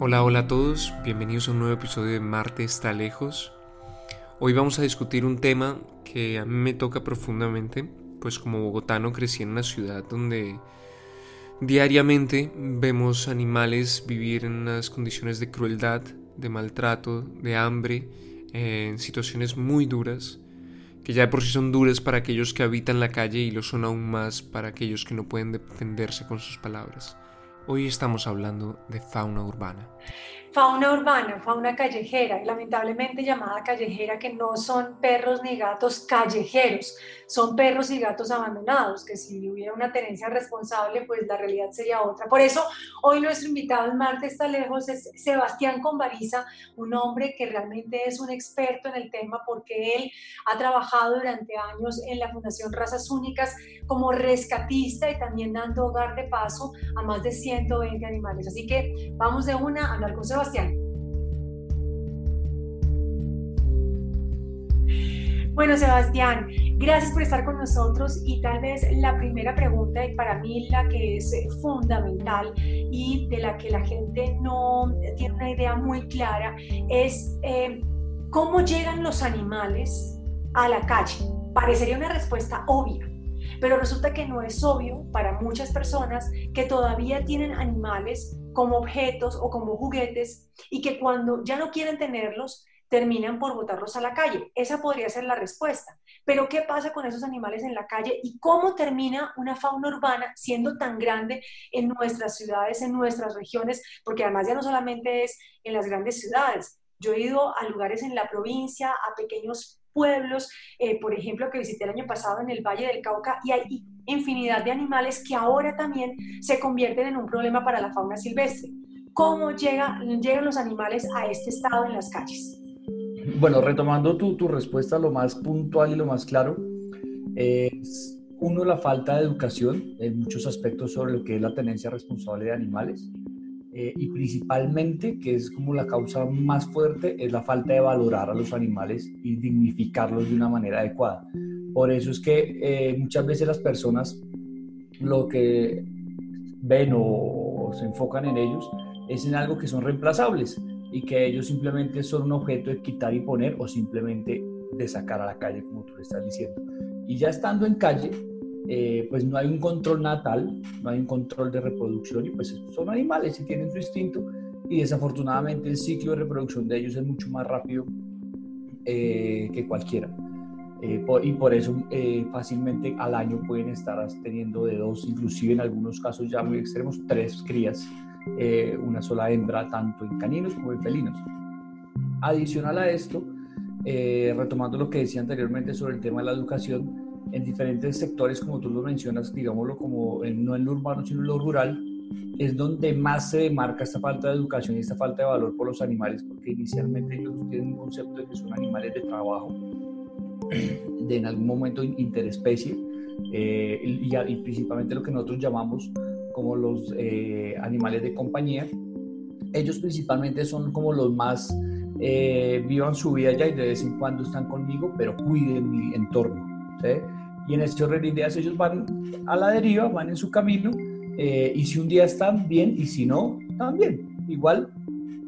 Hola, hola a todos, bienvenidos a un nuevo episodio de Marte está lejos. Hoy vamos a discutir un tema que a mí me toca profundamente, pues como bogotano crecí en una ciudad donde diariamente vemos animales vivir en unas condiciones de crueldad, de maltrato, de hambre, en situaciones muy duras, que ya de por sí son duras para aquellos que habitan la calle y lo son aún más para aquellos que no pueden defenderse con sus palabras. Hoy estamos hablando de fauna urbana. Fauna urbana, fauna callejera, lamentablemente llamada callejera, que no son perros ni gatos callejeros, son perros y gatos abandonados, que si hubiera una tenencia responsable, pues la realidad sería otra. Por eso, hoy nuestro invitado en Marte está lejos es Sebastián Convariza, un hombre que realmente es un experto en el tema porque él ha trabajado durante años en la Fundación Razas Únicas como rescatista y también dando hogar de paso a más de 120 animales. Así que vamos de una a hablar con Sebastián. Bueno, Sebastián, gracias por estar con nosotros y tal vez la primera pregunta y para mí la que es fundamental y de la que la gente no tiene una idea muy clara es eh, cómo llegan los animales a la calle. Parecería una respuesta obvia, pero resulta que no es obvio para muchas personas que todavía tienen animales como objetos o como juguetes y que cuando ya no quieren tenerlos, terminan por botarlos a la calle. Esa podría ser la respuesta. Pero ¿qué pasa con esos animales en la calle y cómo termina una fauna urbana siendo tan grande en nuestras ciudades, en nuestras regiones? Porque además ya no solamente es en las grandes ciudades. Yo he ido a lugares en la provincia, a pequeños pueblos, eh, por ejemplo, que visité el año pasado en el Valle del Cauca, y hay infinidad de animales que ahora también se convierten en un problema para la fauna silvestre. ¿Cómo llega, llegan los animales a este estado en las calles? Bueno, retomando tu, tu respuesta, lo más puntual y lo más claro es, uno, la falta de educación en muchos aspectos sobre lo que es la tenencia responsable de animales. Eh, y principalmente, que es como la causa más fuerte, es la falta de valorar a los animales y dignificarlos de una manera adecuada. Por eso es que eh, muchas veces las personas lo que ven o, se enfocan en ellos es en algo que son reemplazables y que ellos simplemente son un objeto de quitar y poner o simplemente de sacar a la calle, como tú le estás diciendo. Y ya estando en calle, eh, pues no hay un control natal, no hay un control de reproducción y pues son animales y tienen su instinto y desafortunadamente el ciclo de reproducción de ellos es mucho más rápido eh, que cualquiera. Eh, y por eso fácilmente al año pueden estar teniendo de dos, inclusive en algunos casos ya muy extremos, tres crías, una sola hembra, tanto en caninos como en felinos. Adicional a esto, retomando lo que decía anteriormente sobre el tema de la educación, en diferentes sectores, como tú lo mencionas, digámoslo como no en lo urbano, sino en lo rural, es donde más se demarca esta falta de educación y esta falta de valor por los animales, porque inicialmente ellos tienen un concepto de que son animales de trabajo, de en algún momento interespecie, eh, y, principalmente lo que nosotros llamamos como los eh, animales de compañía. Ellos principalmente son como los más eh, vivan su vida ya y de vez en cuando están conmigo, pero cuiden mi entorno. ¿sí? Y en este orden de ideas ellos van a la deriva, van en su camino, eh, y si un día están bien, y si no, también. Igual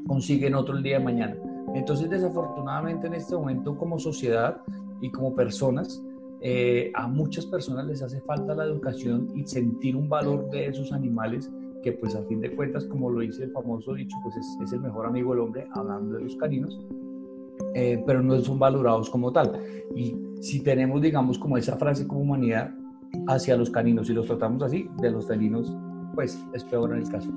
consiguen otro el día de mañana. Entonces, desafortunadamente en este momento como sociedad y como personas, eh, a muchas personas les hace falta la educación y sentir un valor de esos animales que pues a fin de cuentas, como lo dice el famoso dicho, pues es, es el mejor amigo del hombre, hablando de los caninos, eh, pero no son valorados como tal. Y si tenemos, digamos, como esa frase como humanidad hacia los caninos y los tratamos así, de los felinos, pues es peor en el caso.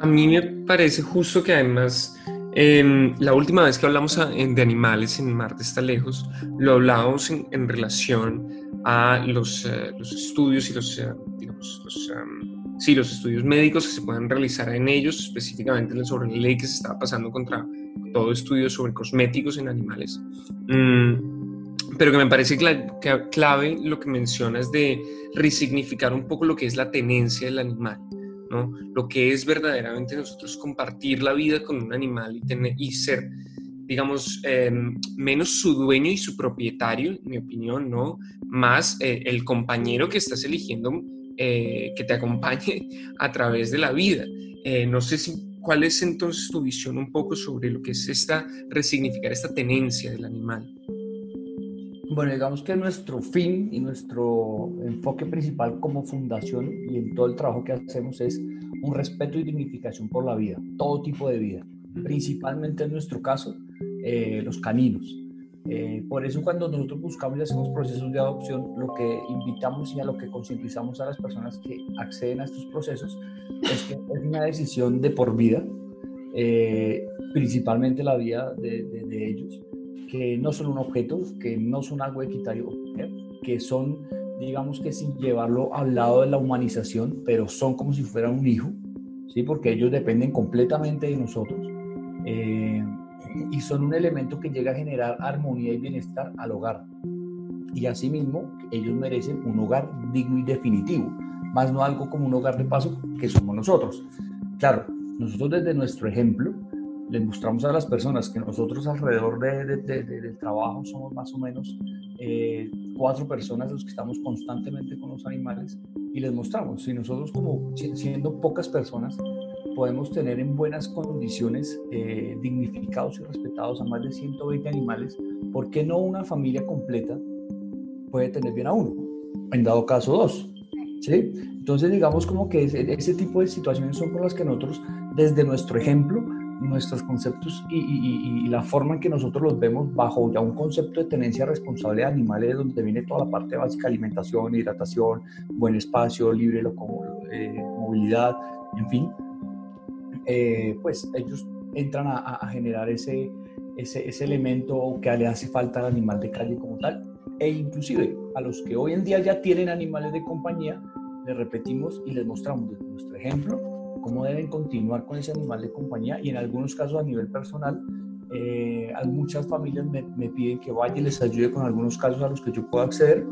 A mí me parece justo que además em, la última vez que hablamos de animales en Marte está lejos, lo hablábamos en, relación a los, eh, los, estudios y los, eh, digamos, los, em, sí, los estudios médicos que se pueden realizar en ellos, específicamente sobre la ley que se estaba pasando contra todo estudio sobre cosméticos en animales. Mm, pero que me parece clave lo que mencionas de resignificar un poco lo que es la tenencia del animal, ¿no? Lo que es verdaderamente nosotros compartir la vida con un animal y ser, digamos, em, menos su dueño y su propietario, en mi opinión, ¿no? Más eh, el compañero que estás eligiendo eh, que te acompañe a través de la vida. Eh, no sé si, cuál es entonces tu visión un poco sobre lo que es esta, resignificar esta tenencia del animal. Bueno, digamos que nuestro fin y nuestro enfoque principal como fundación y en todo el trabajo que hacemos es un respeto y dignificación por la vida, todo tipo de vida, principalmente en nuestro caso, eh, los caninos. Eh, por eso cuando nosotros buscamos y hacemos procesos de adopción, lo que invitamos y a lo que concientizamos a las personas que acceden a estos procesos es que es una decisión de por vida, eh, principalmente la vida de, de, ellos, que no son un objeto, que no son algo equitario, que son, digamos que sin llevarlo al lado de la humanización, pero son como si fueran un hijo, ¿sí? porque ellos dependen completamente de nosotros. Eh, son un elemento que llega a generar armonía y bienestar al hogar. Y asimismo, ellos merecen un hogar digno y definitivo, más no algo como un hogar de paso que somos nosotros. Claro, nosotros desde nuestro ejemplo les mostramos a las personas que nosotros alrededor de, del trabajo somos más o menos eh, cuatro personas los que estamos constantemente con los animales y les mostramos, si nosotros como siendo pocas personas podemos tener en buenas condiciones, eh, dignificados y respetados a más de 120 animales, ¿por qué no una familia completa puede tener bien a uno? En dado caso, dos. ¿sí? Entonces, digamos como que ese, ese tipo de situaciones son con las que nosotros, desde nuestro ejemplo, nuestros conceptos y, y, y, la forma en que nosotros los vemos bajo ya un concepto de tenencia responsable de animales, donde viene toda la parte básica, alimentación, hidratación, buen espacio, libre eh, movilidad, en fin, eh, pues ellos entran a, generar ese, ese, ese, elemento que le hace falta al animal de calle como tal. E inclusive a los que hoy en día ya tienen animales de compañía, les repetimos y les mostramos desde nuestro ejemplo cómo deben continuar con ese animal de compañía y en algunos casos a nivel personal, eh, muchas familias me, me, piden que vaya y les ayude con algunos casos a los que yo puedo acceder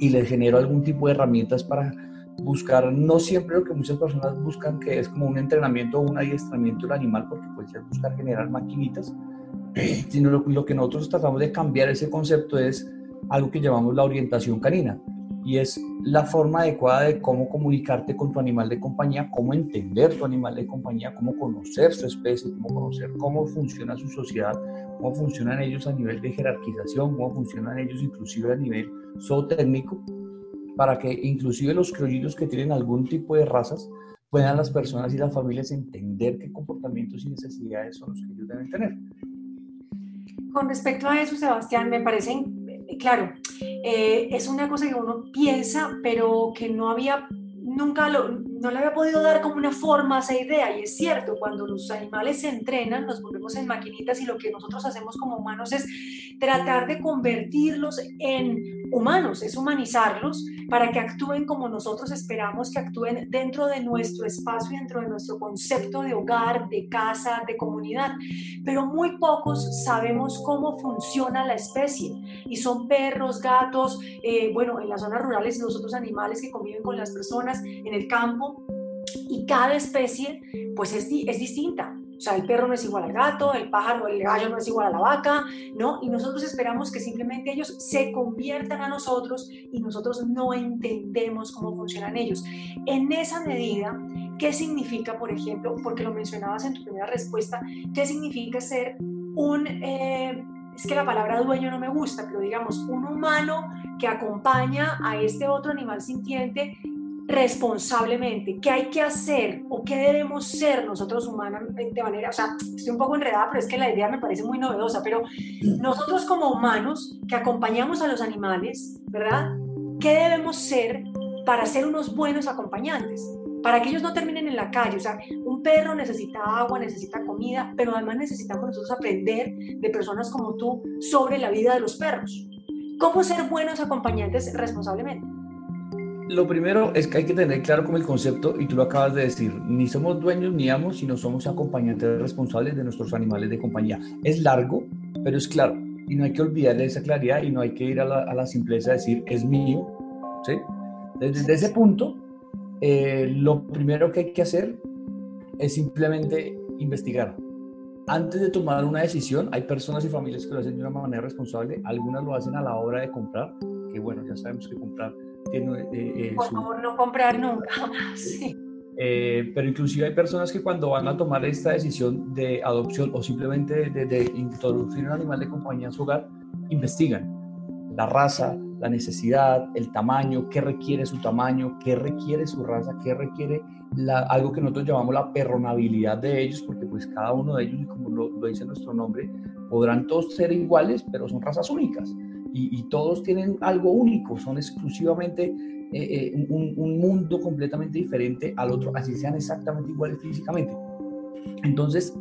y les genero algún tipo de herramientas para buscar no siempre lo que muchas personas buscan, que es como un entrenamiento o un adiestramiento del animal, porque puede ser buscar generar maquinitas, sino lo, lo, que nosotros tratamos de cambiar ese concepto es algo que llamamos la orientación canina, y es la forma adecuada de cómo comunicarte con tu animal de compañía, cómo entender tu animal de compañía, cómo conocer su especie, cómo conocer cómo funciona su sociedad, cómo funcionan ellos a nivel de jerarquización, cómo funcionan ellos inclusive a nivel zootécnico, para que inclusive los criollitos que tienen algún tipo de razas puedan las personas y las familias entender qué comportamientos y necesidades son los que ellos deben tener. Con respecto a eso, Sebastián, me parece, claro, eh, es una cosa que uno piensa, pero que no había, nunca no le había podido dar como una forma a esa idea. Y es cierto, cuando los animales se entrenan, nos volvemos en maquinitas y lo que nosotros hacemos como humanos es tratar de convertirlos en humanos, es humanizarlos para que actúen como nosotros esperamos que actúen dentro de nuestro espacio, dentro de nuestro concepto de hogar, de casa, de comunidad. Pero muy pocos sabemos cómo funciona la especie y son perros, gatos, eh, bueno, en las zonas rurales los otros animales que conviven con las personas en el campo y cada especie pues es, es distinta. O sea, el perro no es igual al gato, el pájaro, el gallo no es igual a la vaca, ¿no? Y nosotros esperamos que simplemente ellos se conviertan a nosotros y nosotros no entendemos cómo funcionan ellos. En esa medida, ¿qué significa, por ejemplo, porque lo mencionabas en tu primera respuesta, qué significa ser un... Eh, es que la palabra dueño no me gusta, pero digamos, un humano que acompaña a este otro animal sintiente responsablemente, qué hay que hacer o qué debemos ser nosotros humanos de manera, o sea, estoy un poco enredada, pero es que la idea me parece muy novedosa, pero nosotros como humanos que acompañamos a los animales, ¿verdad? ¿Qué debemos ser para ser unos buenos acompañantes? Para que ellos no terminen en la calle, o sea, un perro necesita agua, necesita comida, pero además necesitamos nosotros aprender de personas como tú sobre la vida de los perros. ¿Cómo ser buenos acompañantes responsablemente? Lo primero es que hay que tener claro como el concepto, y tú lo acabas de decir, ni somos dueños ni amos, sino somos acompañantes responsables de nuestros animales de compañía. Es largo, pero es claro, y no hay que olvidar esa claridad y no hay que ir a la, simpleza de decir, es mío. ¿sí? Desde, ese punto, eh, lo primero que hay que hacer es simplemente investigar. Antes de tomar una decisión, hay personas y familias que lo hacen de una manera responsable, algunas lo hacen a la hora de comprar, que bueno, ya sabemos que comprar eh, eh, Por favor, no comprar nunca Sí. Eh, pero inclusive hay personas que cuando van a tomar esta decisión de adopción o simplemente de, introducir un animal de compañía en su hogar, investigan la raza, la necesidad, el tamaño, qué requiere su tamaño, qué requiere su raza, qué requiere algo que nosotros llamamos la perronabilidad de ellos, porque pues cada uno de ellos, como lo, dice nuestro nombre, podrán todos ser iguales, pero son razas únicas y, todos tienen algo único, son exclusivamente eh, eh, un, un, mundo completamente diferente al otro, así sean exactamente iguales físicamente. Entonces,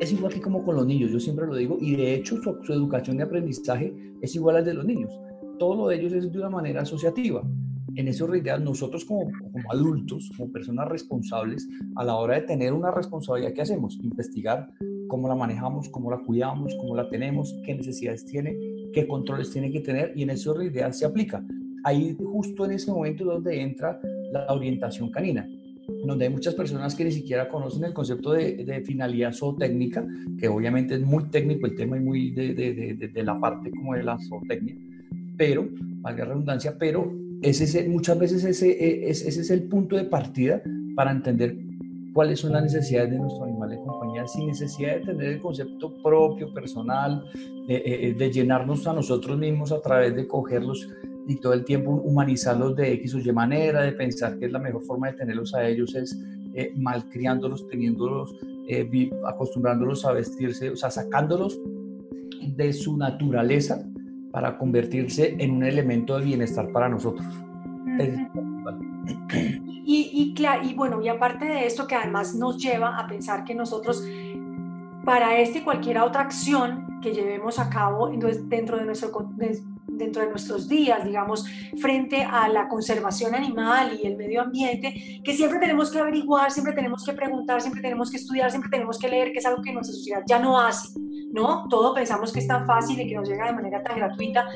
es igual que como con los niños, yo siempre lo digo, y de hecho su, su educación y aprendizaje es igual al de los niños. Todo lo de ellos es de una manera asociativa en eso realidad nosotros como, como, adultos, como personas responsables, a la hora de tener una responsabilidad, ¿qué hacemos? Investigar cómo la manejamos, cómo la cuidamos, cómo la tenemos, qué necesidades tiene, qué controles tiene que tener y en eso realidad se aplica. Ahí justo en ese momento donde entra la orientación canina donde hay muchas personas que ni siquiera conocen el concepto de, de finalidad zootécnica, que obviamente es muy técnico el tema y muy de la parte como de la zootecnia, pero, valga la redundancia, pero ese, muchas veces ese, e, ese, es el punto de partida para entender cuáles son las necesidades de nuestro animal de sin necesidad de tener el concepto propio, personal, de, eh, eh, llenarnos a nosotros mismos a través de cogerlos y todo el tiempo humanizarlos de X o Y manera, de pensar que es la mejor forma de tenerlos a ellos es eh, malcriándolos, teniéndolos, eh, acostumbrándolos a vestirse, o sea, sacándolos de su naturaleza para convertirse en un elemento de bienestar para nosotros. Y, y, y bueno, y aparte de esto que además nos lleva a pensar que nosotros, para este y cualquier otra acción que llevemos a cabo dentro de nuestro, dentro de nuestros días, digamos, frente a la conservación animal y el medio ambiente, que siempre tenemos que averiguar, siempre tenemos que preguntar, siempre tenemos que estudiar, siempre tenemos que leer, que es algo que nuestra sociedad ya no hace, ¿no? Todo pensamos que es tan fácil y que nos llega de manera tan gratuita.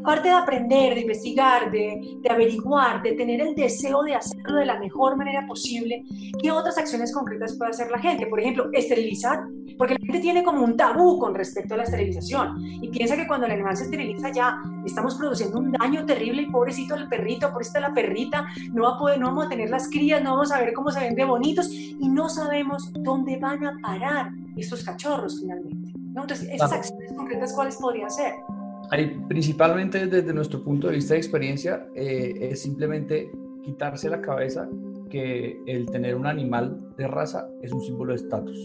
Aparte de aprender, de investigar, de, de averiguar, de tener el deseo de hacerlo de la mejor manera posible, ¿qué otras acciones concretas puede hacer la gente? Por ejemplo, esterilizar, porque la gente tiene como un tabú con respecto a la esterilización y piensa que cuando el animal se esteriliza ya estamos produciendo un daño terrible y pobrecito el perrito, pobrecita la perrita, no, va a poder, no vamos a tener las crías, no vamos a ver cómo se ven de bonitos y no sabemos dónde van a parar estos cachorros finalmente. Entonces, esas acciones concretas, ¿cuáles podrían ser? Principalmente desde nuestro punto de vista de experiencia, eh, es simplemente quitarse la cabeza que el tener un animal de raza es un símbolo de estatus.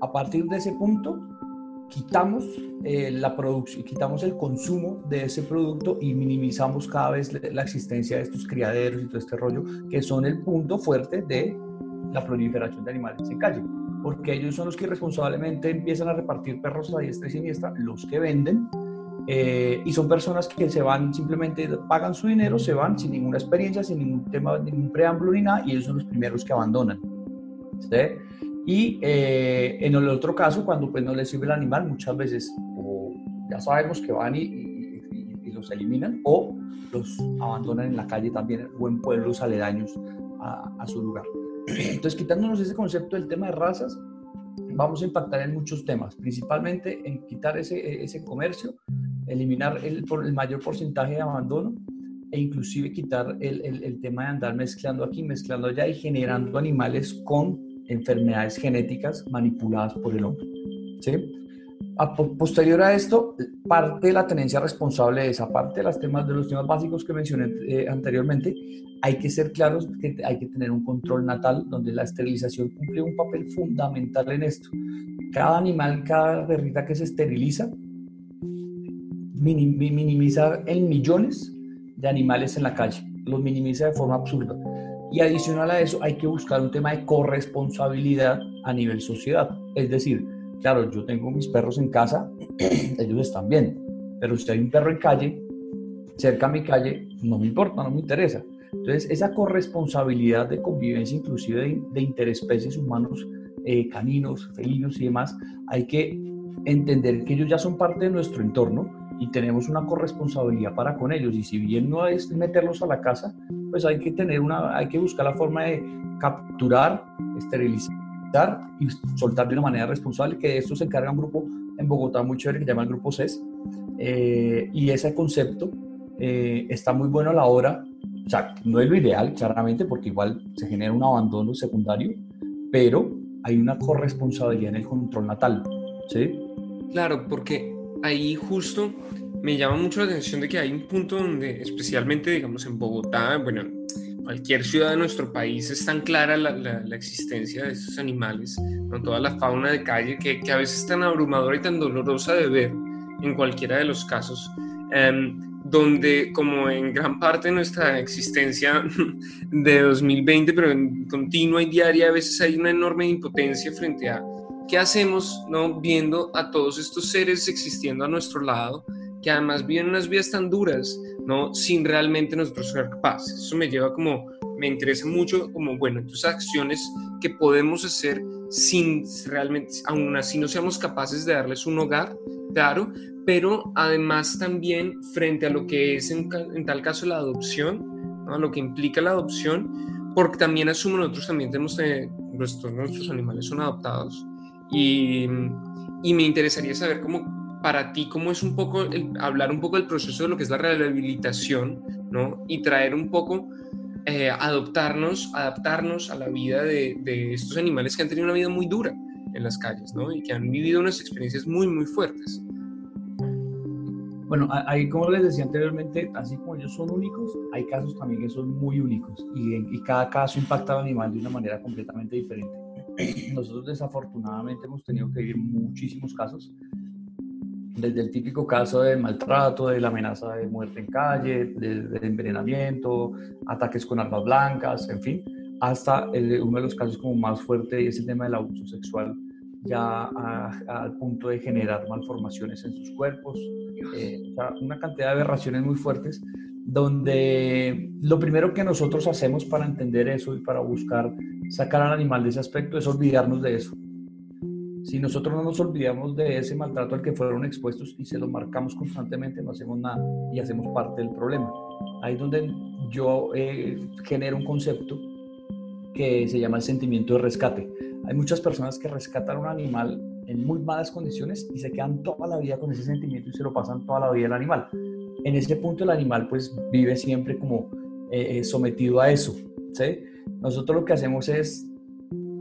A partir de ese punto, quitamos eh, la producción, quitamos el consumo de ese producto y minimizamos cada vez la existencia de estos criaderos y todo este rollo, que son el punto fuerte de la proliferación de animales en calle, porque ellos son los que responsablemente empiezan a repartir perros a diestra y siniestra, los que venden, eh, y son personas que se van, simplemente pagan su dinero, se van sin ninguna experiencia, sin ningún tema, ningún preámbulo ni nada, y ellos son los primeros que abandonan. ¿sí? Y eh, en el otro caso, cuando pues no les sirve el animal, muchas veces o ya sabemos que van y, los eliminan o los abandonan en la calle también o en pueblos aledaños a, su lugar. Entonces, quitándonos ese concepto del tema de razas, vamos a impactar en muchos temas, principalmente en quitar ese, ese comercio, eliminar el, el mayor porcentaje de abandono e inclusive quitar el, el, el, tema de andar mezclando aquí, mezclando allá y generando animales con enfermedades genéticas manipuladas por el hombre. ¿sí? Posterior a esto, parte de la tenencia responsable de esa parte de, las temas, de los temas básicos que mencioné eh, anteriormente, hay que ser claros que hay que tener un control natal donde la esterilización cumple un papel fundamental en esto. Cada animal, cada perrita que se esteriliza, minimiza en millones de animales en la calle, los minimiza de forma absurda. Y adicional a eso, hay que buscar un tema de corresponsabilidad a nivel sociedad. Es decir, claro, yo tengo mis perros en casa, ellos están bien, pero si hay un perro en calle, cerca a mi calle, no me importa, no me interesa. Entonces, esa corresponsabilidad de convivencia, inclusive de, de interespecies humanos, eh, caninos, felinos y demás, hay que entender que ellos ya son parte de nuestro entorno y tenemos una corresponsabilidad para con ellos. Y si bien no es meterlos a la casa, pues hay que tener una, hay que buscar la forma de capturar, esterilizar y soltar de una manera responsable, que de esto se encarga un grupo en Bogotá muy chévere que se llama el Grupo CES. Eh, y ese concepto eh, está muy bueno a la hora O sea, no es lo ideal, claramente, porque igual se genera un abandono secundario, pero hay una corresponsabilidad en el control natal, ¿sí? Claro, porque ahí justo me llama mucho la atención de que hay un punto donde, especialmente, digamos, en Bogotá, bueno, cualquier ciudad de nuestro país es tan clara la, la, existencia de esos animales, con toda la fauna de calle, que, que, a veces es tan abrumadora y tan dolorosa de ver en cualquiera de los casos. Em, donde como en gran parte de nuestra existencia de 2020, pero en continua y diaria, a veces hay una enorme impotencia frente a qué hacemos, ¿no? Viendo a todos estos seres existiendo a nuestro lado, que además viven unas vidas tan duras, ¿no? Sin realmente nosotros ser capaces. Eso me lleva como, me interesa mucho como, bueno, entonces acciones que podemos hacer sin realmente, aún así no seamos capaces de darles un hogar, claro, pero además también frente a lo que es en, tal caso la adopción, a lo que implica la adopción, porque también asumo nosotros también tenemos, nuestros, nuestros animales son adoptados y, y, me interesaría saber cómo para ti, cómo es un poco, hablar un poco del proceso de lo que es la rehabilitación, ¿no? Y traer un poco, eh, adoptarnos, adaptarnos a la vida de, estos animales que han tenido una vida muy dura en las calles, ¿no? Y que han vivido unas experiencias muy, muy fuertes. Bueno, ahí como les decía anteriormente, así como ellos son únicos, hay casos también que son muy únicos y, cada caso impacta al animal de una manera completamente diferente. Nosotros desafortunadamente hemos tenido que vivir muchísimos casos, desde el típico caso de maltrato, de la amenaza de muerte en calle, de, envenenamiento, ataques con armas blancas, en fin, hasta uno de los casos como más fuerte y es el tema del abuso sexual ya al punto de generar malformaciones en sus cuerpos, eh, una cantidad de aberraciones muy fuertes, donde lo primero que nosotros hacemos para entender eso y para buscar sacar al animal de ese aspecto es olvidarnos de eso. Si nosotros no nos olvidamos de ese maltrato al que fueron expuestos y se lo marcamos constantemente, no hacemos nada y hacemos parte del problema. Ahí es donde yo eh, genero un concepto que se llama el sentimiento de rescate. Hay muchas personas que rescatan un animal en muy malas condiciones y se quedan toda la vida con ese sentimiento y se lo pasan toda la vida al animal. En ese punto el animal pues vive siempre como eh, eh, sometido a eso. Nosotros lo que hacemos es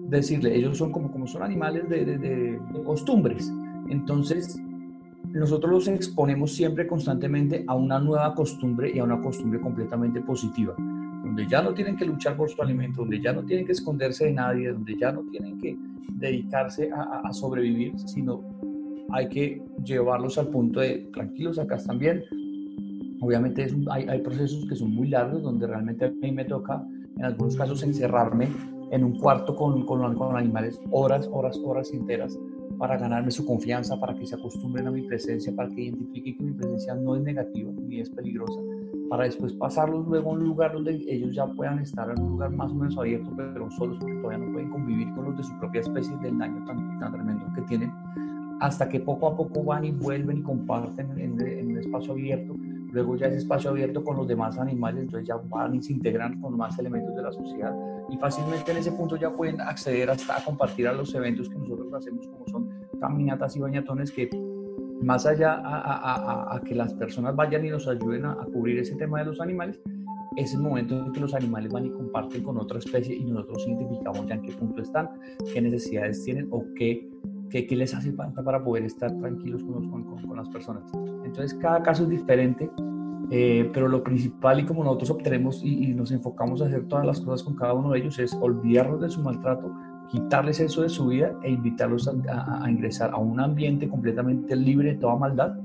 decirle, ellos son como, como son animales de, de, costumbres. Entonces nosotros los exponemos siempre constantemente a una nueva costumbre y a una costumbre completamente positiva donde ya no tienen que luchar por su alimento, donde ya no tienen que esconderse de nadie, donde ya no tienen que dedicarse a, sobrevivir, sino hay que llevarlos al punto de tranquilos, acá están bien. Obviamente hay, hay, procesos que son muy largos, donde realmente a mí me toca, en algunos casos, encerrarme en un cuarto con, con, con animales horas, horas, horas enteras para ganarme su confianza, para que se acostumbren a mi presencia, para que identifiquen que mi presencia no es negativa ni es peligrosa para después pasarlos luego a un lugar donde ellos ya puedan estar en un lugar más o menos abierto, pero solos porque todavía no pueden convivir con los de su propia especie del daño tan, tan tremendo que tienen, hasta que poco a poco van y vuelven y comparten en, en un espacio abierto. Luego ya ese espacio abierto con los demás animales, entonces ya van y se integran con más elementos de la sociedad. Y fácilmente en ese punto ya pueden acceder hasta a compartir a los eventos que nosotros hacemos como son caminatas y bañatones que más allá a, que las personas vayan y nos ayuden a, cubrir ese tema de los animales, es el momento en que los animales van y comparten con otra especie y nosotros identificamos ya en qué punto están, qué necesidades tienen o qué, qué, qué les hace falta para poder estar tranquilos con, con, con, las personas. Entonces, cada caso es diferente, eh, pero lo principal y como nosotros obtenemos y, y, nos enfocamos a hacer todas las cosas con cada uno de ellos es olvidarnos de su maltrato, quitarles eso de su vida e invitarlos a, ingresar a un ambiente completamente libre de toda maldad,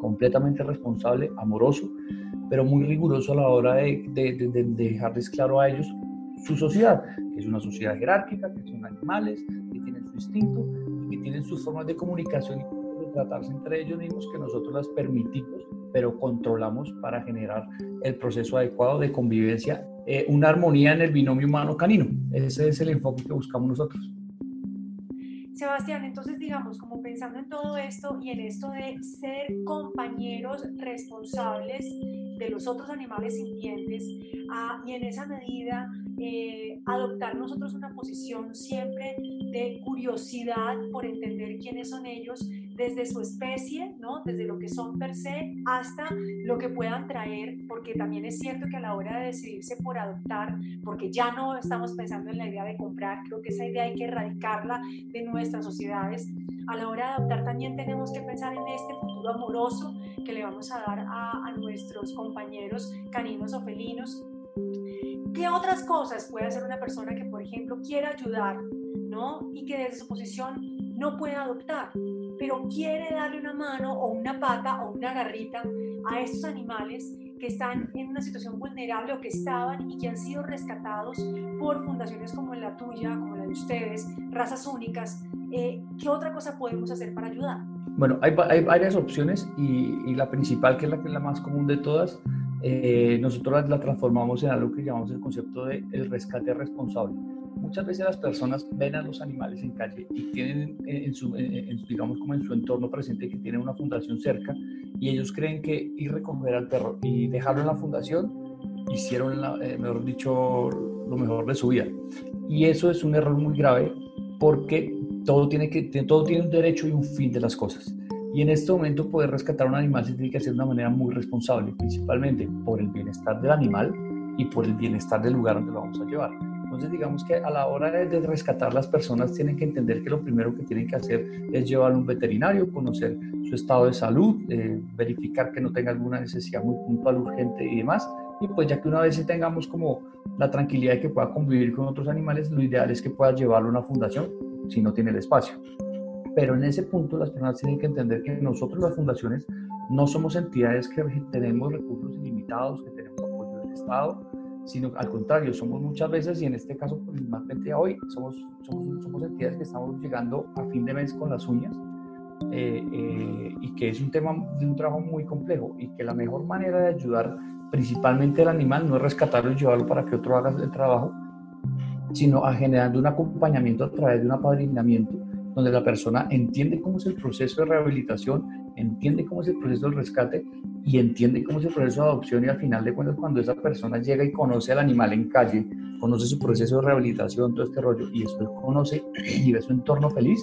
completamente responsable, amoroso, pero muy riguroso a la hora de, de, dejarles claro a ellos su sociedad, que es una sociedad jerárquica, que son animales, que tienen su instinto, que tienen sus formas de comunicación y de tratarse entre ellos mismos que nosotros las permitimos, pero controlamos para generar el proceso adecuado de convivencia eh, una armonía en el binomio humano-canino. Ese es el enfoque que buscamos nosotros. Sebastián, entonces digamos, como pensando en todo esto y en esto de ser compañeros responsables de los otros animales sintientes y en esa medida eh, adoptar nosotros una posición siempre de curiosidad por entender quiénes son ellos, desde su especie, ¿no? desde lo que son per se, hasta lo que puedan traer, porque también es cierto que a la hora de decidirse por adoptar, porque ya no estamos pensando en la idea de comprar, creo que esa idea hay que erradicarla de nuestras sociedades. A la hora de adoptar también tenemos que pensar en este futuro amoroso que le vamos a dar a, a nuestros compañeros caninos o felinos. ¿Qué otras cosas puede hacer una persona que, por ejemplo, quiera ayudar, ¿no? Y que desde su posición no puede adoptar, pero quiere darle una mano o una pata o una garrita a estos animales que están en una situación vulnerable o que estaban y que han sido rescatados por fundaciones como la tuya, como la de ustedes, razas únicas. Eh, ¿Qué otra cosa podemos hacer para ayudar? Bueno, hay, hay varias opciones y, la principal, que es la, que es la más común de todas, eh, nosotros la, transformamos en algo que llamamos el concepto de el rescate responsable muchas veces las personas ven a los animales en calle y tienen en su, digamos como en su entorno presente que tienen una fundación cerca y ellos creen que ir a recoger al perro y dejarlo en la fundación hicieron, eh, mejor dicho, lo mejor de su vida. Y eso es un error muy grave porque todo tiene, que, todo tiene un derecho y un fin de las cosas. Y en este momento poder rescatar un animal se tiene que hacer de una manera muy responsable, principalmente por el bienestar del animal y por el bienestar del lugar donde lo vamos a llevar. Entonces, digamos que a la hora de, rescatar las personas tienen que entender que lo primero que tienen que hacer es llevar a un veterinario, conocer su estado de salud, eh, verificar que no tenga alguna necesidad muy puntual, urgente y demás. Y pues ya que una vez tengamos como la tranquilidad de que pueda convivir con otros animales, lo ideal es que pueda llevarlo a una fundación si no tiene el espacio. Pero en ese punto las personas tienen que entender que nosotros las fundaciones no somos entidades que tenemos recursos ilimitados, que tenemos apoyo del Estado, sino al contrario, somos muchas veces, y en este caso principalmente hoy, somos, somos, somos entidades que estamos llegando a fin de mes con las uñas, eh, eh, y que es un tema de un trabajo muy complejo, y que la mejor manera de ayudar principalmente al animal no es rescatarlo y llevarlo para que otro haga el trabajo, sino a generando un acompañamiento a través de un apadrinamiento, donde la persona entiende cómo es el proceso de rehabilitación, entiende cómo es el proceso del rescate y entiende cómo es el proceso de adopción y al final de cuentas cuando esa persona llega y conoce al animal en calle, conoce su proceso de rehabilitación, todo este rollo, y después conoce y ve su entorno feliz,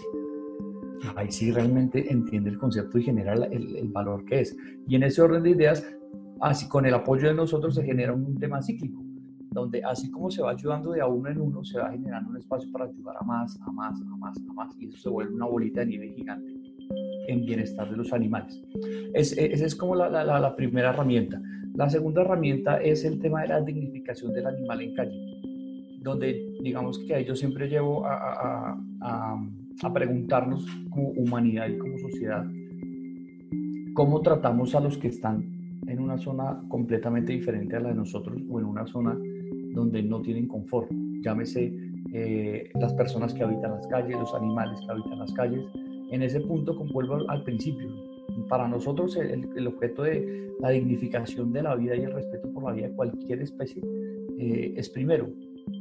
ahí sí realmente entiende el concepto y genera el, el, valor que es. Y en ese orden de ideas, así con el apoyo de nosotros se genera un tema cíclico, donde así como se va ayudando de a uno en uno, se va generando un espacio para ayudar a más, a más, a más, a más, y eso se vuelve una bolita de nieve gigante en bienestar de los animales. Es, esa es como la, la, primera herramienta. La segunda herramienta es el tema de la dignificación del animal en calle, donde digamos que yo siempre llevo a, a, a, preguntarnos como humanidad y como sociedad cómo tratamos a los que están en una zona completamente diferente a la de nosotros o en una zona donde no tienen confort. Llámese eh, las personas que habitan las calles, los animales que habitan las calles, en ese punto, como vuelvo al principio, para nosotros el, objeto de la dignificación de la vida y el respeto por la vida de cualquier especie eh, es primero.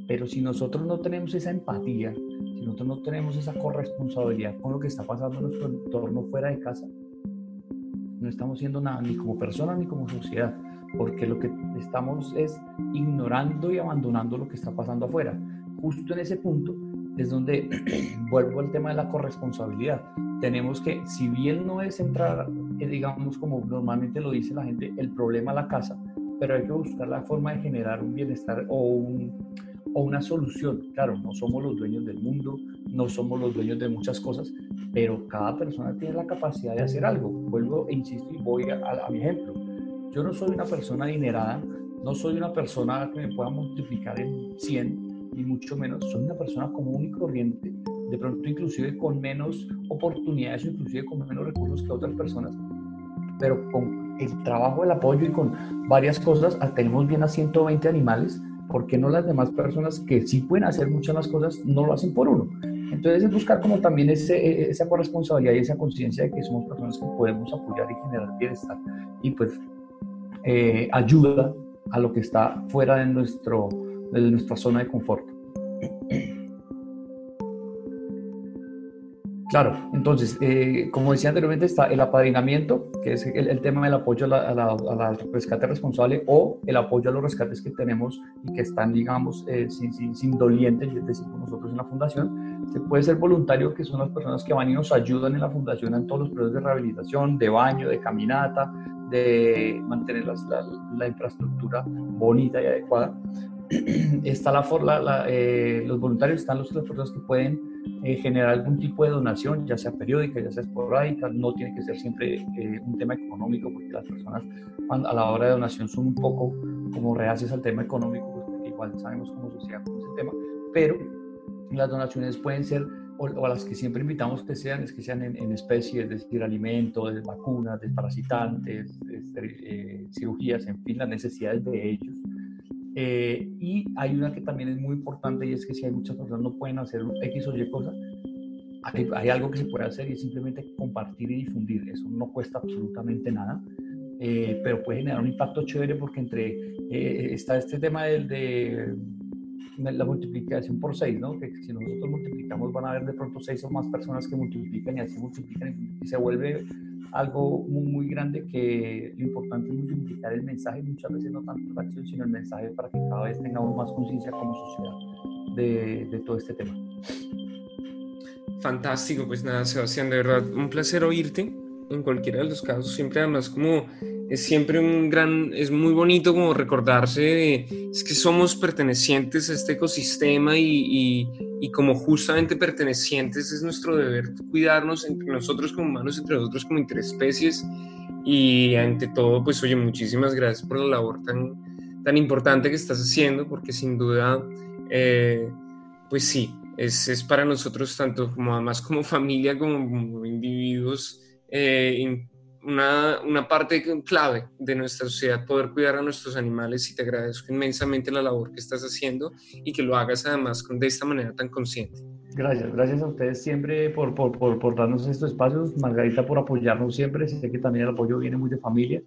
Pero si nosotros no tenemos esa empatía, si nosotros no tenemos esa corresponsabilidad con lo que está pasando en nuestro entorno fuera de casa, no estamos siendo nada, ni como personas ni como sociedad, porque lo que estamos es ignorando y abandonando lo que está pasando afuera. Justo en ese punto es donde vuelvo al tema de la corresponsabilidad. Tenemos que, si bien no es entrar, eh, digamos, como normalmente lo dice la gente, el problema a la casa, pero hay que buscar la forma de generar un bienestar o, un, o una solución. Claro, no somos los dueños del mundo, no somos los dueños de muchas cosas, pero cada persona tiene la capacidad de hacer algo. Vuelvo e insisto y voy a, a mi ejemplo. Yo no soy una persona adinerada, no soy una persona que me pueda multiplicar en 100, ni mucho menos, soy una persona común y corriente, de pronto inclusive con menos oportunidades inclusive con menos recursos que otras personas, pero con el trabajo, el apoyo y con varias cosas, ah, tenemos bien a 120 animales, ¿por qué no las demás personas que sí pueden hacer muchas más cosas no lo hacen por uno? Entonces es buscar como también ese, e, esa corresponsabilidad y esa conciencia de que somos personas que podemos apoyar y generar bienestar. Y pues eh, ayuda a lo que está fuera de nuestro de nuestra zona de confort. Claro, entonces, eh, como decía anteriormente, está el apadrinamiento, que es el, tema del apoyo a la, rescate responsable o el apoyo a los rescates que tenemos y que están, digamos, eh, sin, sin, sin, dolientes, es decir, nosotros en la fundación. Se puede ser voluntario, que son las personas que van y nos ayudan en la fundación en todos los procesos de rehabilitación, de baño, de caminata, de mantener la, la, infraestructura bonita y adecuada. Está la, la eh, los voluntarios están los, las personas que pueden eh, generar algún tipo de donación, ya sea periódica, ya sea esporádica, no tiene que ser siempre eh, un tema económico, porque las personas a la hora de donación son un poco como reacias al tema económico, pues, igual sabemos cómo sociedad con ese tema, pero las donaciones pueden ser, o, a las que siempre invitamos que sean, es que sean en, en especie, es decir, alimentos, vacunas, desparasitantes, eh, cirugías, en fin, las necesidades de ellos. Eh, y hay una que también es muy importante y es que si hay muchas personas no pueden hacer X o Y cosas, hay, algo que se puede hacer y es simplemente compartir y difundir. Eso no cuesta absolutamente nada, eh, pero puede generar un impacto chévere porque entre está este tema del, de la multiplicación por 6, ¿no? Que si nosotros multiplicamos van a haber de pronto 6 o más personas que multiplican y así multiplican y se vuelve algo muy, muy grande que lo importante es multiplicar el mensaje, muchas veces no tanto la acción, sino el mensaje para que cada vez tengamos más conciencia como sociedad de, de todo este tema. Fantástico, pues nada, Sebastián, de verdad, un placer oírte en cualquiera de los casos, siempre además como es siempre un gran, es muy bonito como recordarse de, es que somos pertenecientes a este ecosistema y, y, como justamente pertenecientes es nuestro deber cuidarnos entre nosotros como humanos, entre nosotros como interespecies. Y ante todo, pues oye, muchísimas gracias por la labor tan, tan importante que estás haciendo, porque sin duda, eh, pues sí, es, es, para nosotros tanto como además como familia, como, como individuos, eh, una, una, parte clave de nuestra sociedad poder cuidar a nuestros animales y te agradezco inmensamente la labor que estás haciendo y que lo hagas además de esta manera tan consciente. Gracias, gracias a ustedes siempre por, por, por, por darnos estos espacios, Margarita por apoyarnos siempre, sé que también el apoyo viene muy de familia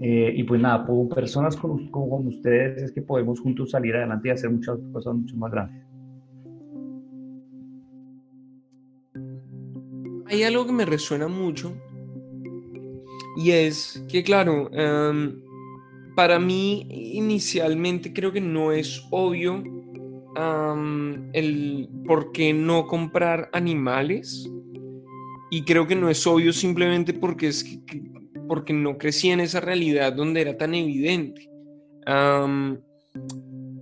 eh, y pues nada, por personas como, como ustedes es que podemos juntos salir adelante y hacer muchas cosas mucho más grandes. Hay algo que me resuena mucho y es que, claro, em, para mí inicialmente creo que no es obvio el por qué no comprar animales. Y creo que no es obvio simplemente porque, es porque no crecí en esa realidad donde era tan evidente.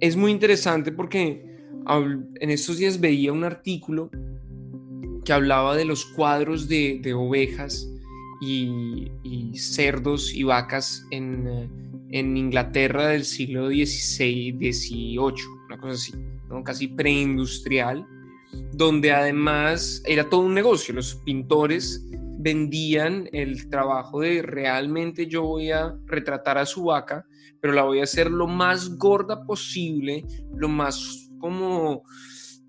es muy interesante porque en estos días veía un artículo que hablaba de los cuadros de, de ovejas y, cerdos y vacas en, en, Inglaterra del siglo XVI, XVIII, una cosa así, casi preindustrial, donde además era todo un negocio. Los pintores vendían el trabajo de realmente yo voy a retratar a su vaca, pero la voy a hacer lo más gorda posible, lo más como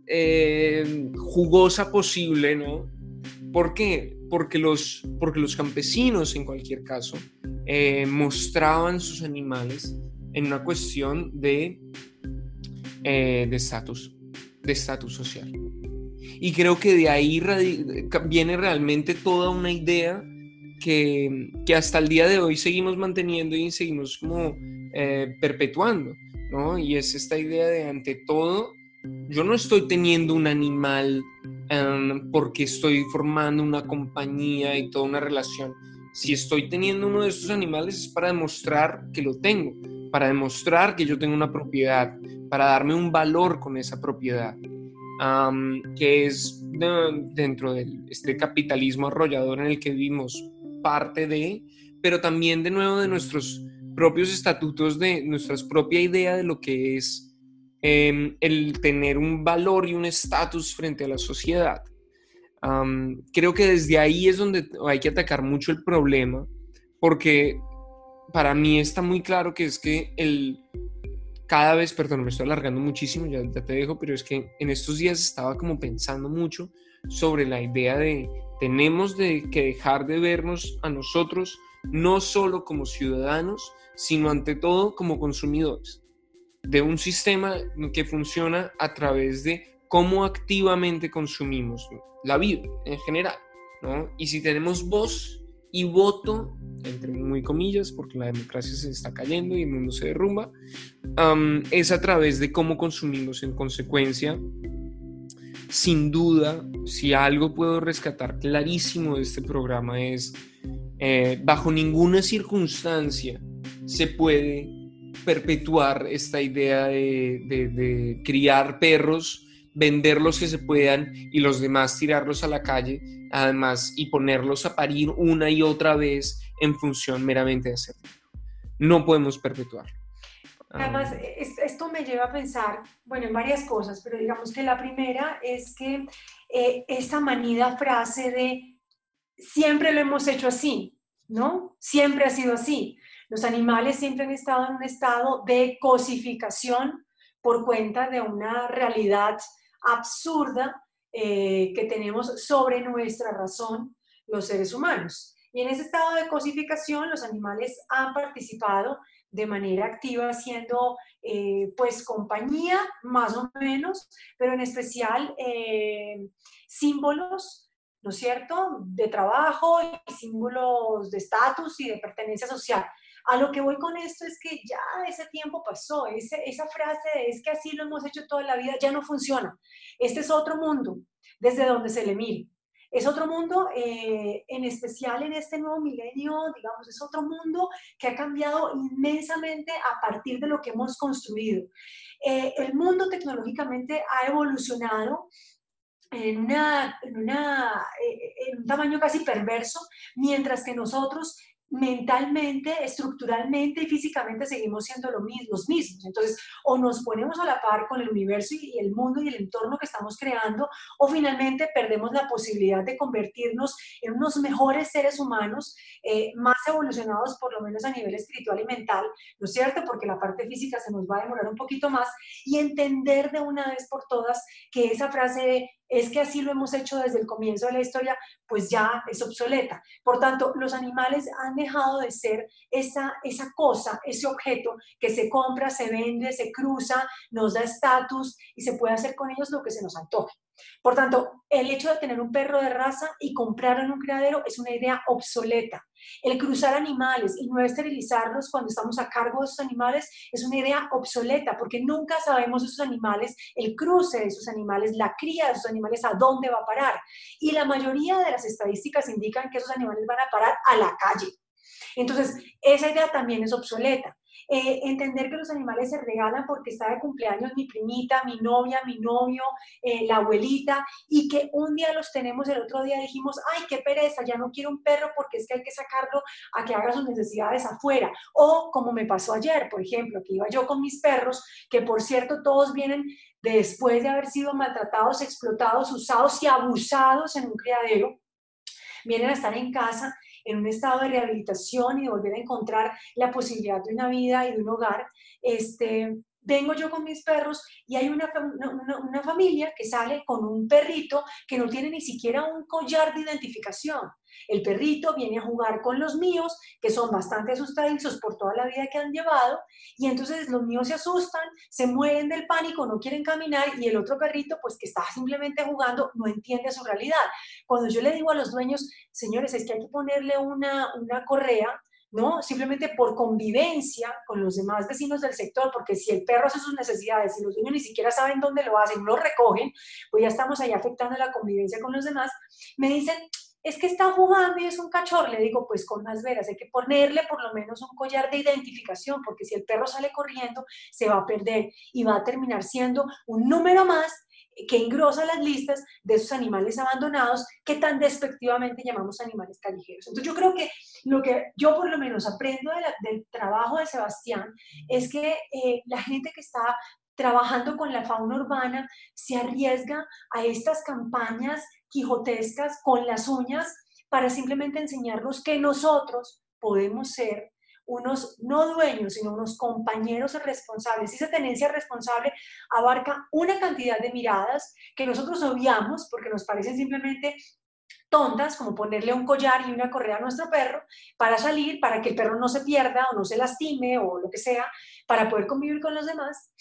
eh, jugosa posible, ¿no? ¿Por qué? Porque los, porque los campesinos, en cualquier caso, eh, mostraban sus animales en una cuestión de eh, estatus, de estatus social. Y creo que de ahí viene realmente toda una idea que, que, hasta el día de hoy seguimos manteniendo y seguimos como eh, perpetuando, ¿no? Y es esta idea de ante todo, yo no estoy teniendo un animal Em, porque estoy formando una compañía y toda una relación. Si estoy teniendo uno de estos animales es para demostrar que lo tengo, para demostrar que yo tengo una propiedad, para darme un valor con esa propiedad, que es dentro de este capitalismo arrollador en el que vivimos parte de, pero también de nuevo de nuestros propios estatutos, de nuestra propia idea de lo que es Em, el tener un valor y un estatus frente a la sociedad. creo que desde ahí es donde hay que atacar mucho el problema, porque para mí está muy claro que es que el cada vez, perdón, me estoy alargando muchísimo, ya, te dejo, pero es que en estos días estaba como pensando mucho sobre la idea de tenemos de que dejar de vernos a nosotros no solo como ciudadanos, sino ante todo como consumidores de un sistema que funciona a través de cómo activamente consumimos la vida en general, ¿no? Y si tenemos voz y voto, entre muy comillas, porque la democracia se está cayendo y el mundo se derrumba, es a través de cómo consumimos en consecuencia sin duda, si algo puedo rescatar clarísimo de este programa es, eh, bajo ninguna circunstancia se puede perpetuar esta idea de, criar perros, vender los que se puedan y los demás tirarlos a la calle, además, y ponerlos a parir una y otra vez en función meramente de hacer No podemos perpetuarlo. Además, ah. esto me lleva a pensar, bueno, en varias cosas, pero digamos que la primera es que eh, esa manida frase de siempre lo hemos hecho así, ¿no? Siempre ha sido así. Los animales siempre han estado en un estado de cosificación por cuenta de una realidad absurda eh, que tenemos sobre nuestra razón los seres humanos. Y en ese estado de cosificación los animales han participado de manera activa siendo eh, pues compañía más o menos, pero en especial eh, símbolos, ¿no es cierto?, de trabajo y símbolos de estatus y de pertenencia social. A lo que voy con esto es que ya ese tiempo pasó, esa frase de es que así lo hemos hecho toda la vida ya no funciona. Este es otro mundo desde donde se le mire. Es otro mundo, eh, en especial en este nuevo milenio, digamos, es otro mundo que ha cambiado inmensamente a partir de lo que hemos construido. Eh, el mundo tecnológicamente ha evolucionado en, eh, en, un tamaño casi perverso, mientras que nosotros mentalmente, estructuralmente y físicamente seguimos siendo lo los mismos. Entonces, o nos ponemos a la par con el universo y el mundo y el entorno que estamos creando, o finalmente perdemos la posibilidad de convertirnos en unos mejores seres humanos, eh, más evolucionados por lo menos a nivel espiritual y mental, ¿no es cierto? Porque la parte física se nos va a demorar un poquito más y entender de una vez por todas que esa frase es que así lo hemos hecho desde el comienzo de la historia, pues ya es obsoleta. Por tanto, los animales han dejado de ser esa, esa cosa, ese objeto que se compra, se vende, se cruza, nos da estatus y se puede hacer con ellos lo que se nos antoje. Por tanto, el hecho de tener un perro de raza y comprarlo en un criadero es una idea obsoleta. El cruzar animales y no esterilizarlos cuando estamos a cargo de esos animales es una idea obsoleta porque nunca sabemos esos animales, el cruce de esos animales, la cría de esos animales, a dónde va a parar. Y la mayoría de las estadísticas indican que esos animales van a parar a la calle. Entonces, esa idea también es obsoleta. Eh, entender que los animales se regalan porque está de cumpleaños mi primita, mi novia, mi novio, eh, la abuelita, y que un día los tenemos, el otro día dijimos, ay, qué pereza, ya no quiero un perro porque es que hay que sacarlo a que haga sus necesidades afuera. O como me pasó ayer, por ejemplo, que iba yo con mis perros, que por cierto todos vienen después de haber sido maltratados, explotados, usados y abusados en un criadero, vienen a estar en casa en un estado de rehabilitación y de volver a encontrar la posibilidad de una vida y de un hogar, este, vengo yo con mis perros y hay una, una, familia que sale con un perrito que no tiene ni siquiera un collar de identificación. El perrito viene a jugar con los míos, que son bastante asustadizos por toda la vida que han llevado, y entonces los míos se asustan, se mueren del pánico, no quieren caminar, y el otro perrito, pues que está simplemente jugando, no entiende su realidad. Cuando yo le digo a los dueños, señores, es que hay que ponerle una, una correa, ¿no? Simplemente por convivencia con los demás vecinos del sector, porque si el perro hace sus necesidades y los dueños ni siquiera saben dónde lo hacen, lo recogen, pues ya estamos ahí afectando la convivencia con los demás, me dicen, es que está jugando y es un cachorro. Le digo, pues con más veras, hay que ponerle por lo menos un collar de identificación, porque si el perro sale corriendo, se va a perder y va a terminar siendo un número más que engrosa las listas de esos animales abandonados que tan despectivamente llamamos animales callejeros. Entonces yo creo que lo que yo por lo menos aprendo del trabajo de Sebastián es que eh, la gente que está trabajando con la fauna urbana se arriesga a estas campañas quijotescas con las uñas para simplemente enseñarnos que nosotros podemos ser unos no dueños, sino unos compañeros responsables. Esa tenencia responsable abarca una cantidad de miradas que nosotros obviamos porque nos parecen simplemente tontas, como ponerle un collar y una correa a nuestro perro para salir, para que el perro no se pierda o no se lastime o lo que sea, para poder convivir con los demás.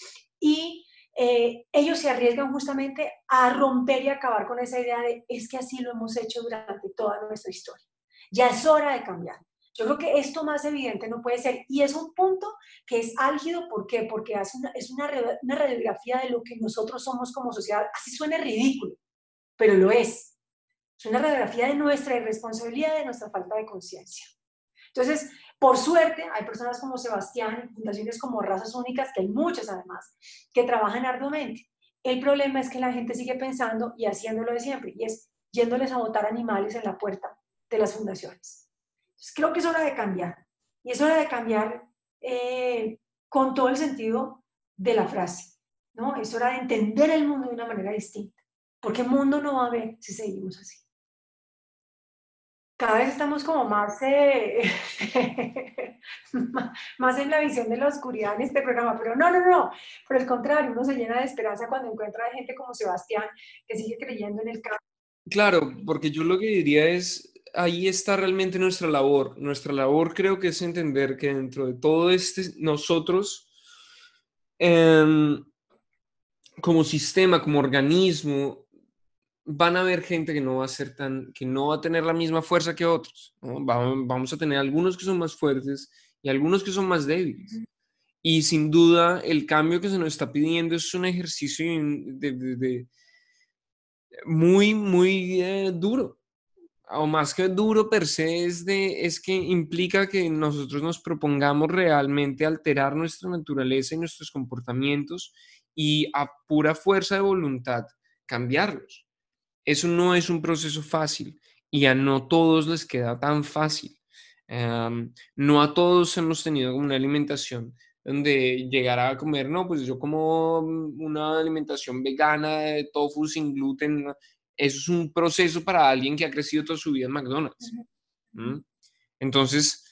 Y eh, ellos se arriesgan justamente a romper y acabar con esa idea de es que así lo hemos hecho durante toda nuestra historia. Ya es hora de cambiar. Yo creo que esto más evidente no puede ser. Y es un punto que es álgido. ¿Por qué? Porque una, es una, una radiografía de lo que nosotros somos como sociedad. Así suena ridículo, pero lo es. Es una radiografía de nuestra irresponsabilidad, de nuestra falta de conciencia. Entonces, por suerte, hay personas como Sebastián, fundaciones como Razas Únicas, que hay muchas además, que trabajan arduamente. El problema es que la gente sigue pensando y haciéndolo de siempre, y es yéndoles a botar animales en la puerta de las fundaciones. Entonces, creo que es hora de cambiar. Y es hora de cambiar eh, con todo el sentido de la frase. ¿no? Es hora de entender el mundo de una manera distinta. Porque el mundo no va a ver si seguimos así cada vez estamos como más, eh, más en la visión de la oscuridad en este programa, pero no, no, no, por el contrario, uno se llena de esperanza cuando encuentra gente como Sebastián que sigue creyendo en el cambio. Claro, porque yo lo que diría es, ahí está realmente nuestra labor. Nuestra labor creo que es entender que dentro de todo este, nosotros, em, como sistema, como organismo, van a haber gente que no va a ser tan, que no va a tener la misma fuerza que otros. Vamos a tener algunos que son más fuertes y algunos que son más débiles. Y sin duda el cambio que se nos está pidiendo es un ejercicio de, muy, muy eh, duro. O más que duro per se es, de, es que implica que nosotros nos propongamos realmente alterar nuestra naturaleza y nuestros comportamientos y a pura fuerza de voluntad cambiarlos. Eso no es un proceso fácil y a no todos les queda tan fácil. no a todos hemos tenido una alimentación donde llegar a comer, no, pues yo como una alimentación vegana de tofu sin gluten. Eso es un proceso para alguien que ha crecido toda su vida en McDonald's. Entonces,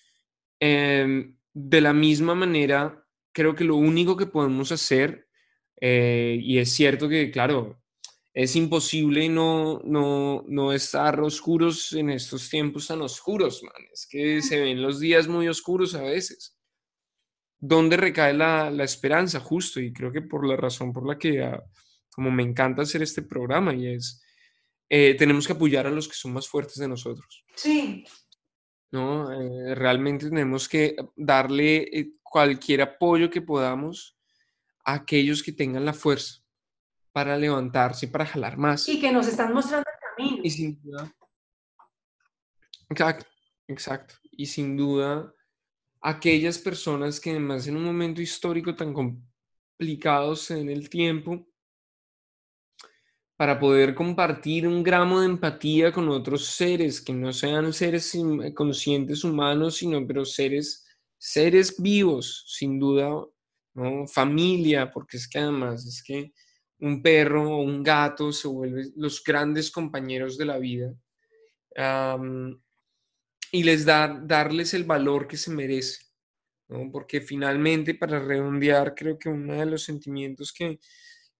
em, de la misma manera, creo que lo único que podemos hacer, eh, y es cierto que, claro, es imposible no, no, no estar oscuros en estos tiempos tan oscuros, man. Es que se ven los días muy oscuros a veces. ¿Dónde recae la, la esperanza? Justo, y creo que por la razón por la que, ah, como me encanta hacer este programa, y es, eh, tenemos que apoyar a los que son más fuertes de nosotros. Sí. ¿No? Eh, realmente tenemos que darle eh, cualquier apoyo que podamos a aquellos que tengan la fuerza para levantarse, para jalar más. Y que nos están mostrando el camino. Y sin duda. Exacto, exacto. Y sin duda, aquellas personas que además en un momento histórico tan complicado en el tiempo, para poder compartir un gramo de empatía con otros seres, que no sean seres conscientes humanos, sino pero seres, seres vivos, sin duda, ¿no? familia, porque es que además es que un perro o un gato se vuelven los grandes compañeros de la vida y les da, darles el valor que se merece, porque finalmente para redondear creo que uno de los sentimientos que,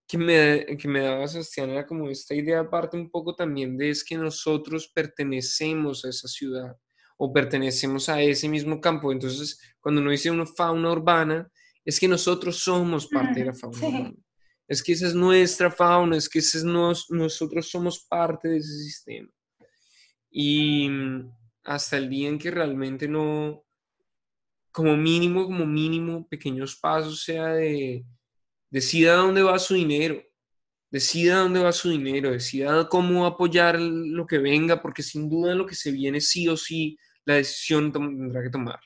que, me, que me daba Sebastián era como esta idea aparte un poco también de es que nosotros pertenecemos a esa ciudad o pertenecemos a ese mismo campo, entonces cuando uno dice una fauna urbana, es que nosotros somos parte de la fauna urbana. Es que esa es nuestra fauna, es que ese es nosotros somos parte de ese sistema. Y mm, hasta el día en que realmente no, como mínimo, como mínimo, pequeños pasos, sea de, decida dónde va su dinero, decida dónde va su dinero, decida cómo apoyar lo que venga, porque sin duda lo que se viene sí o sí, la decisión tendrá que tomar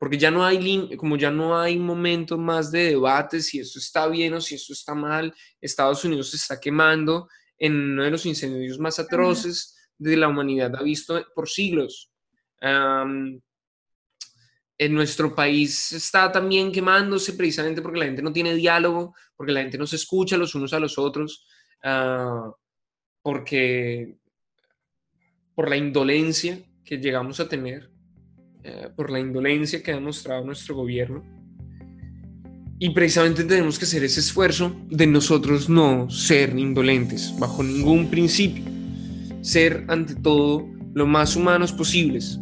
porque ya no hay, como ya no hay momentos más de debate si eso está bien o si eso está mal. Estados Unidos se está quemando en uno de los incendios más atroces de la humanidad ha visto por siglos. En nuestro país está también quemándose precisamente porque la gente no tiene diálogo, porque la gente no se escucha los unos a los otros, ah, porque por la indolencia que llegamos a tener. Eh, por la indolencia que ha demostrado nuestro gobierno. Y precisamente tenemos que hacer ese esfuerzo de nosotros no ser indolentes bajo ningún principio. Ser ante todo lo más humanos posibles.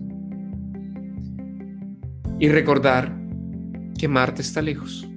Y recordar que Marte está lejos.